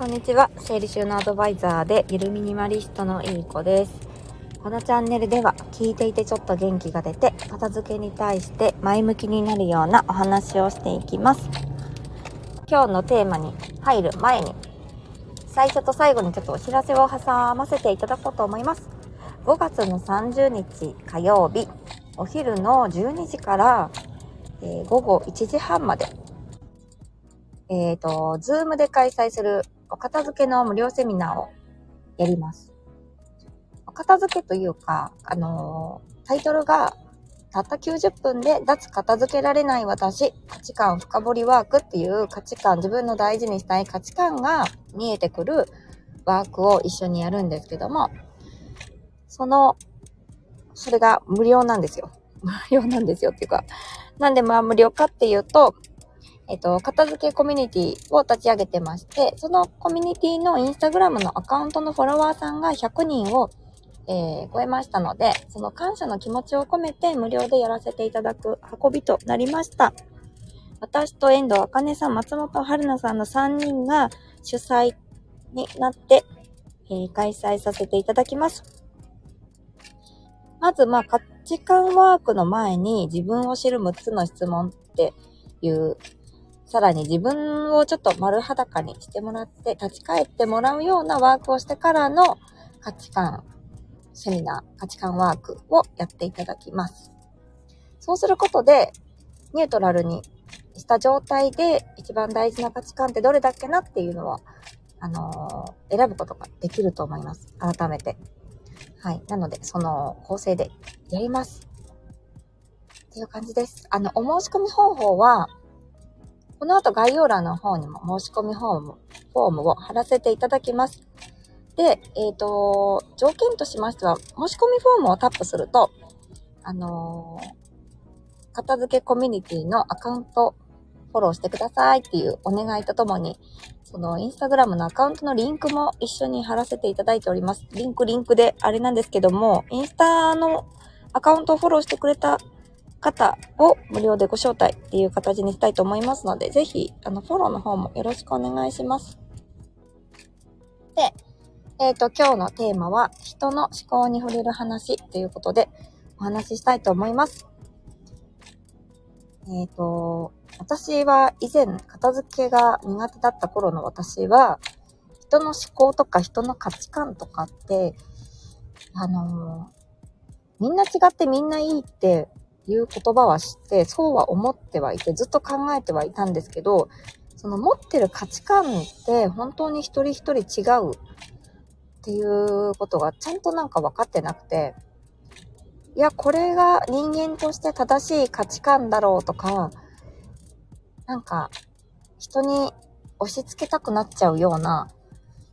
こんにちは。整理収納アドバイザーでゆるミニマリストのいい子です。このチャンネルでは聞いていてちょっと元気が出て片付けに対して前向きになるようなお話をしていきます。今日のテーマに入る前に最初と最後にちょっとお知らせを挟ませていただこうと思います。5月の30日火曜日お昼の12時から、えー、午後1時半までえっ、ー、と、ズームで開催するお片付けの無料セミナーをやります。お片付けというか、あのー、タイトルが、たった90分で脱片付けられない私、価値観深掘りワークっていう価値観、自分の大事にしたい価値観が見えてくるワークを一緒にやるんですけども、その、それが無料なんですよ。無料なんですよっていうか、なんでまあ無料かっていうと、えっと、片付けコミュニティを立ち上げてまして、そのコミュニティのインスタグラムのアカウントのフォロワーさんが100人を、えー、超えましたので、その感謝の気持ちを込めて無料でやらせていただく運びとなりました。私と遠藤茜さん、松本春菜さんの3人が主催になって、えー、開催させていただきます。まず、まあ、価値観ワークの前に自分を知る6つの質問っていうさらに自分をちょっと丸裸にしてもらって、立ち返ってもらうようなワークをしてからの価値観、セミナー、価値観ワークをやっていただきます。そうすることで、ニュートラルにした状態で一番大事な価値観ってどれだっけなっていうのは、あのー、選ぶことができると思います。改めて。はい。なので、その構成でやります。っていう感じです。あの、お申し込み方法は、この後概要欄の方にも申し込みフォーム、フォームを貼らせていただきます。で、えっ、ー、と、条件としましては、申し込みフォームをタップすると、あのー、片付けコミュニティのアカウントフォローしてくださいっていうお願いとともに、そのインスタグラムのアカウントのリンクも一緒に貼らせていただいております。リンクリンクであれなんですけども、インスタのアカウントをフォローしてくれた方を無料でご招待っていう形にしたいと思いますので、ぜひ、あの、フォローの方もよろしくお願いします。で、えっ、ー、と、今日のテーマは、人の思考に触れる話ということで、お話ししたいと思います。えっ、ー、と、私は以前、片付けが苦手だった頃の私は、人の思考とか人の価値観とかって、あのみんな違ってみんないいっていう言葉は知って、そうは思ってはいて、ずっと考えてはいたんですけど、その持ってる価値観って本当に一人一人違うっていうことがちゃんとなんか分かってなくて、いや、これが人間として正しい価値観だろうとか、なんか人に押し付けたくなっちゃうような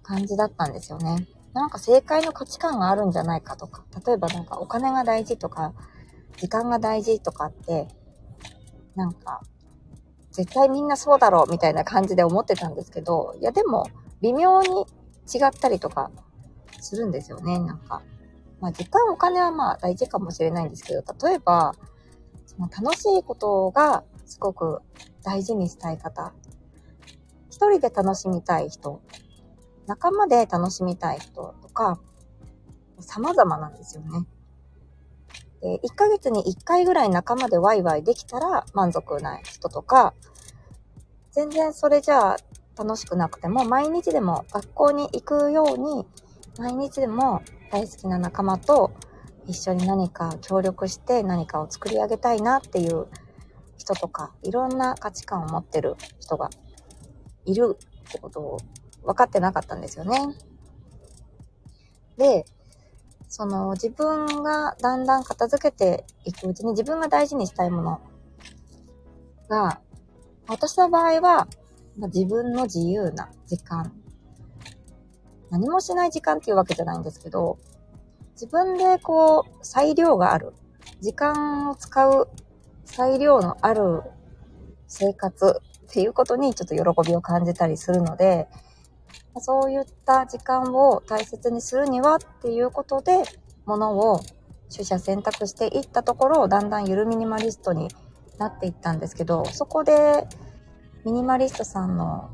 感じだったんですよね。なんか正解の価値観があるんじゃないかとか、例えばなんかお金が大事とか、時間が大事とかって、なんか、絶対みんなそうだろうみたいな感じで思ってたんですけど、いやでも、微妙に違ったりとかするんですよね、なんか。まあ時間、お金はまあ大事かもしれないんですけど、例えば、その楽しいことがすごく大事にしたい方、一人で楽しみたい人、仲間で楽しみたい人とか、様々なんですよね。え1ヶ月に1回ぐらい仲間でワイワイできたら満足ない人とか、全然それじゃあ楽しくなくても、毎日でも学校に行くように、毎日でも大好きな仲間と一緒に何か協力して何かを作り上げたいなっていう人とか、いろんな価値観を持ってる人がいるってことを分かってなかったんですよね。で、その自分がだんだん片付けていくうちに自分が大事にしたいものが、私の場合は、自分の自由な時間。何もしない時間っていうわけじゃないんですけど、自分でこう、裁量がある。時間を使う裁量のある生活っていうことにちょっと喜びを感じたりするので、そういった時間を大切にするにはっていうことで、ものを取捨選択していったところを、だんだんゆるミニマリストになっていったんですけど、そこでミニマリストさんの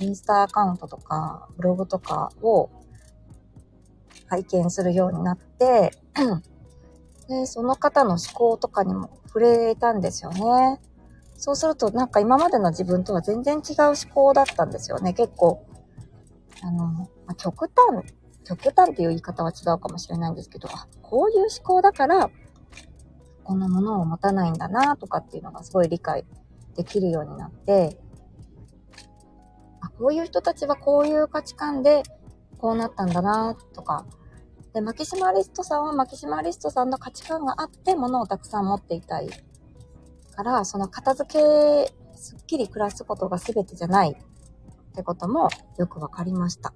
インスタアカウントとか、ブログとかを拝見するようになって、で、その方の思考とかにも触れたんですよね。そうするとなんか今までの自分とは全然違う思考だったんですよね。結構、あの、ま、極端、極端っていう言い方は違うかもしれないんですけど、あ、こういう思考だから、こんなものを持たないんだなとかっていうのがすごい理解できるようになって、あ、こういう人たちはこういう価値観でこうなったんだなとか、で、マキシマリストさんはマキシマリストさんの価値観があって物をたくさん持っていたいから、その片付け、すっきり暮らすことが全てじゃないってこともよくわかりました。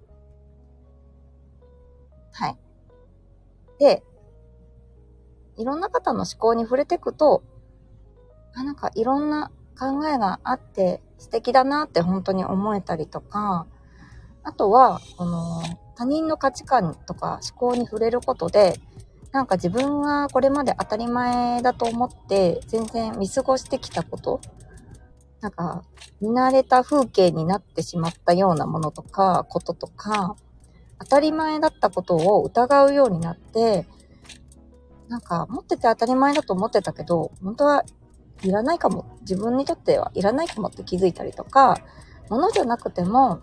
はい。で、いろんな方の思考に触れていくと、あ、なんかいろんな考えがあって素敵だなって本当に思えたりとか、あとは、この、他人の価値観とか思考に触れることで、なんか自分がこれまで当たり前だと思って全然見過ごしてきたこと、なんか見慣れた風景になってしまったようなものとか、こととか、当たり前だったことを疑うようになって、なんか持ってて当たり前だと思ってたけど、本当はいらないかも、自分にとってはいらないかもって気づいたりとか、ものじゃなくても、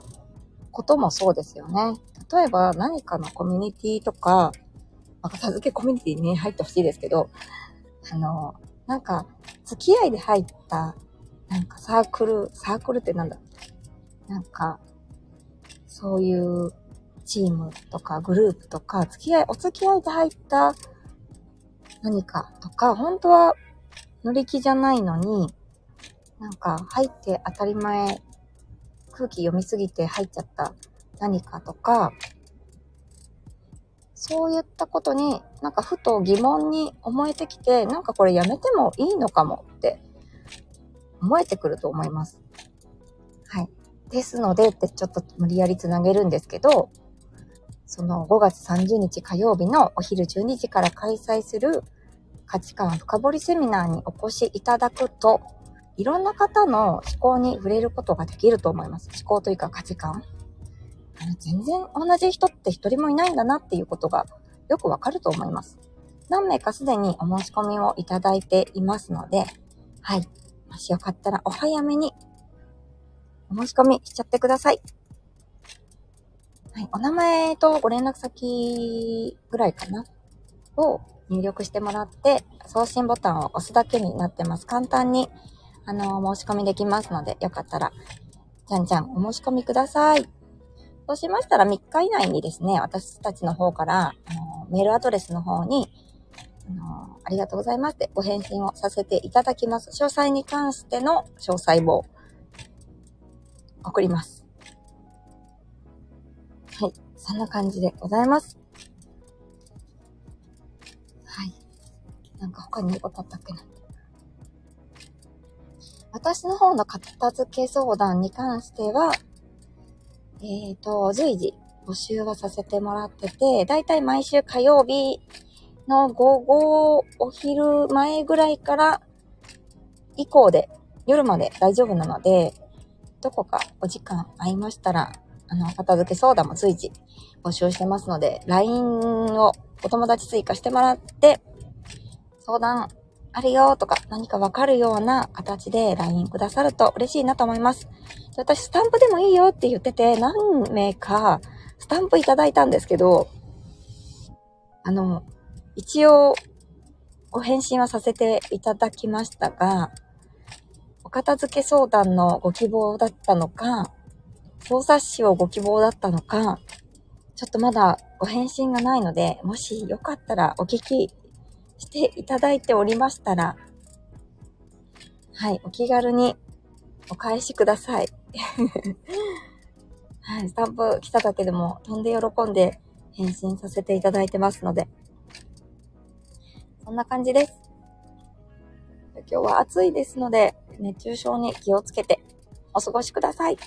こともそうですよね。例えば何かのコミュニティとか、まあ、片付けコミュニティに、ね、入ってほしいですけど、あの、なんか、付き合いで入った、なんかサークル、サークルってなんだ？なんか、そういうチームとかグループとか、付き合い、お付き合いで入った何かとか、本当は乗り気じゃないのに、なんか入って当たり前、空気読みすぎて入っちゃった何かとか、そういったことになんかふと疑問に思えてきて、なんかこれやめてもいいのかもって思えてくると思います。はい。ですのでってちょっと無理やりつなげるんですけど、その5月30日火曜日のお昼12時から開催する価値観深掘りセミナーにお越しいただくと、いろんな方の思考に触れることができると思います。思考というか価値観。あの全然同じ人って一人もいないんだなっていうことがよくわかると思います。何名かすでにお申し込みをいただいていますので、はい。もしよかったらお早めにお申し込みしちゃってください。はい。お名前とご連絡先ぐらいかなを入力してもらって、送信ボタンを押すだけになってます。簡単に、あの、申し込みできますので、よかったら、じゃんじゃんお申し込みください。そうしましたら3日以内にですね、私たちの方から、あのメールアドレスの方に、あのありがとうございますってご返信をさせていただきます。詳細に関しての詳細を送ります。はい。そんな感じでございます。はいなんか他に言うことあったっけな。私の方の片付け相談に関しては、えっ、ー、と、随時募集をさせてもらってて、だいたい毎週火曜日の午後、お昼前ぐらいから以降で夜まで大丈夫なので、どこかお時間合いましたら、あの、片付け相談も随時募集してますので、LINE をお友達追加してもらって、相談あるよとか何かわかるような形で LINE くださると嬉しいなと思います。私、スタンプでもいいよって言ってて、何名かスタンプいただいたんですけど、あの、一応、ご返信はさせていただきましたが、お片付け相談のご希望だったのか、操作詞をご希望だったのか、ちょっとまだご返信がないので、もしよかったらお聞きしていただいておりましたら、はい、お気軽にお返しください。はい、スタンプ来ただけでも飛んで喜んで返信させていただいてますので、そんな感じです。今日は暑いですので、熱中症に気をつけてお過ごしください。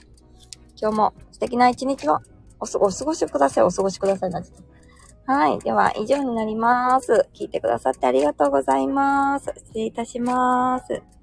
今日も素敵な一日をお過ごしください。お過ごしください。はい。では、以上になります。聞いてくださってありがとうございます。失礼いたします。